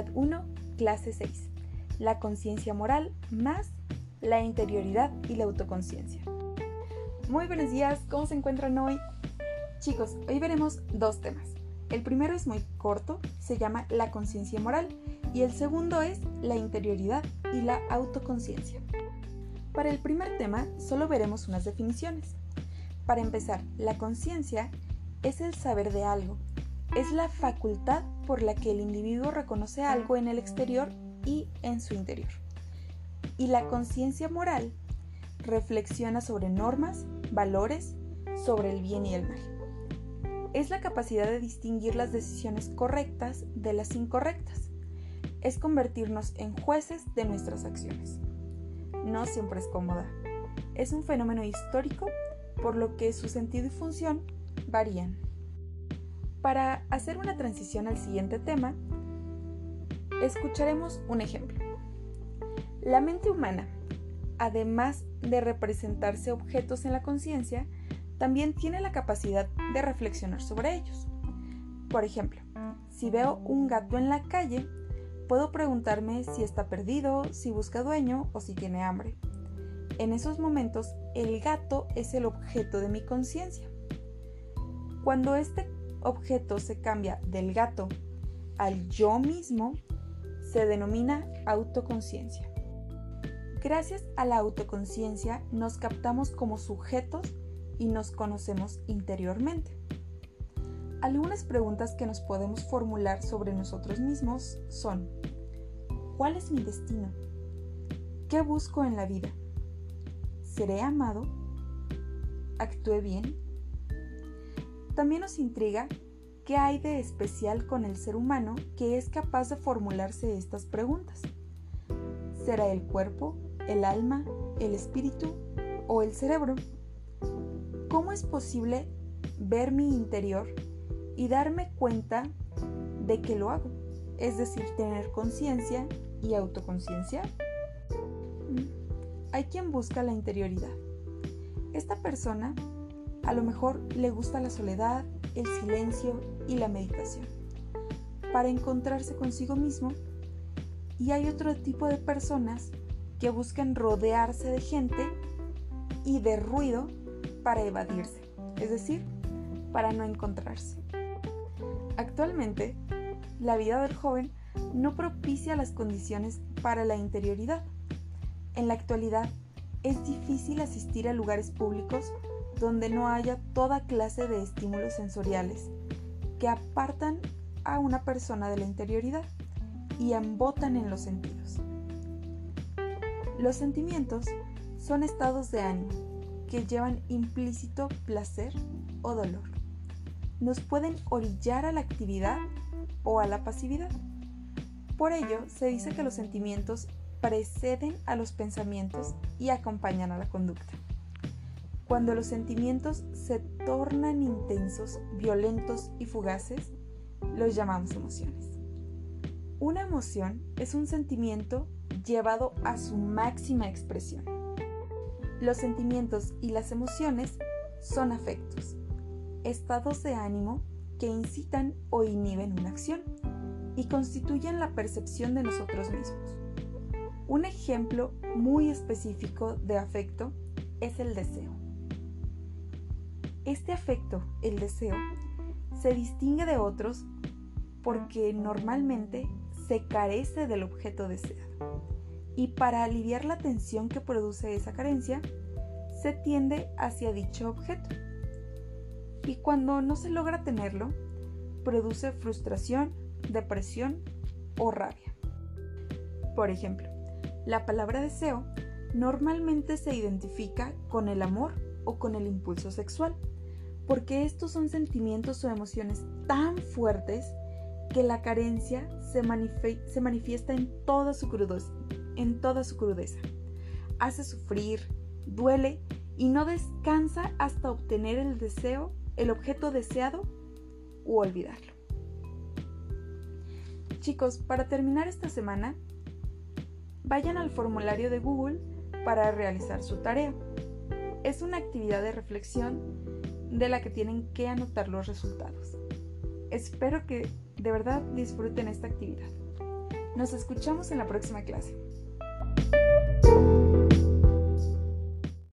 Unidad 1, clase 6. La conciencia moral más la interioridad y la autoconciencia. Muy buenos días, ¿cómo se encuentran hoy? Chicos, hoy veremos dos temas. El primero es muy corto, se llama la conciencia moral y el segundo es la interioridad y la autoconciencia. Para el primer tema solo veremos unas definiciones. Para empezar, la conciencia es el saber de algo, es la facultad por la que el individuo reconoce algo en el exterior y en su interior. Y la conciencia moral reflexiona sobre normas, valores, sobre el bien y el mal. Es la capacidad de distinguir las decisiones correctas de las incorrectas. Es convertirnos en jueces de nuestras acciones. No siempre es cómoda. Es un fenómeno histórico por lo que su sentido y función varían. Para hacer una transición al siguiente tema, escucharemos un ejemplo. La mente humana, además de representarse objetos en la conciencia, también tiene la capacidad de reflexionar sobre ellos. Por ejemplo, si veo un gato en la calle, puedo preguntarme si está perdido, si busca dueño o si tiene hambre. En esos momentos, el gato es el objeto de mi conciencia. Cuando este objeto se cambia del gato al yo mismo, se denomina autoconciencia. Gracias a la autoconciencia nos captamos como sujetos y nos conocemos interiormente. Algunas preguntas que nos podemos formular sobre nosotros mismos son, ¿cuál es mi destino? ¿Qué busco en la vida? ¿Seré amado? ¿Actué bien? También nos intriga qué hay de especial con el ser humano que es capaz de formularse estas preguntas. ¿Será el cuerpo, el alma, el espíritu o el cerebro? ¿Cómo es posible ver mi interior y darme cuenta de que lo hago? Es decir, tener conciencia y autoconciencia. Mm, hay quien busca la interioridad. Esta persona a lo mejor le gusta la soledad, el silencio y la meditación para encontrarse consigo mismo y hay otro tipo de personas que buscan rodearse de gente y de ruido para evadirse, es decir, para no encontrarse. Actualmente, la vida del joven no propicia las condiciones para la interioridad. En la actualidad, es difícil asistir a lugares públicos donde no haya toda clase de estímulos sensoriales que apartan a una persona de la interioridad y embotan en los sentidos. Los sentimientos son estados de ánimo que llevan implícito placer o dolor. Nos pueden orillar a la actividad o a la pasividad. Por ello, se dice que los sentimientos preceden a los pensamientos y acompañan a la conducta. Cuando los sentimientos se tornan intensos, violentos y fugaces, los llamamos emociones. Una emoción es un sentimiento llevado a su máxima expresión. Los sentimientos y las emociones son afectos, estados de ánimo que incitan o inhiben una acción y constituyen la percepción de nosotros mismos. Un ejemplo muy específico de afecto es el deseo. Este afecto, el deseo, se distingue de otros porque normalmente se carece del objeto deseado. Y para aliviar la tensión que produce esa carencia, se tiende hacia dicho objeto. Y cuando no se logra tenerlo, produce frustración, depresión o rabia. Por ejemplo, la palabra deseo normalmente se identifica con el amor o con el impulso sexual porque estos son sentimientos o emociones tan fuertes que la carencia se, manifiesta en toda, su en toda su crudeza. Hace sufrir, duele y no descansa hasta obtener el deseo, el objeto deseado u olvidarlo. Chicos, para terminar esta semana, vayan al formulario de Google para realizar su tarea. Es una actividad de reflexión de la que tienen que anotar los resultados. Espero que de verdad disfruten esta actividad. Nos escuchamos en la próxima clase.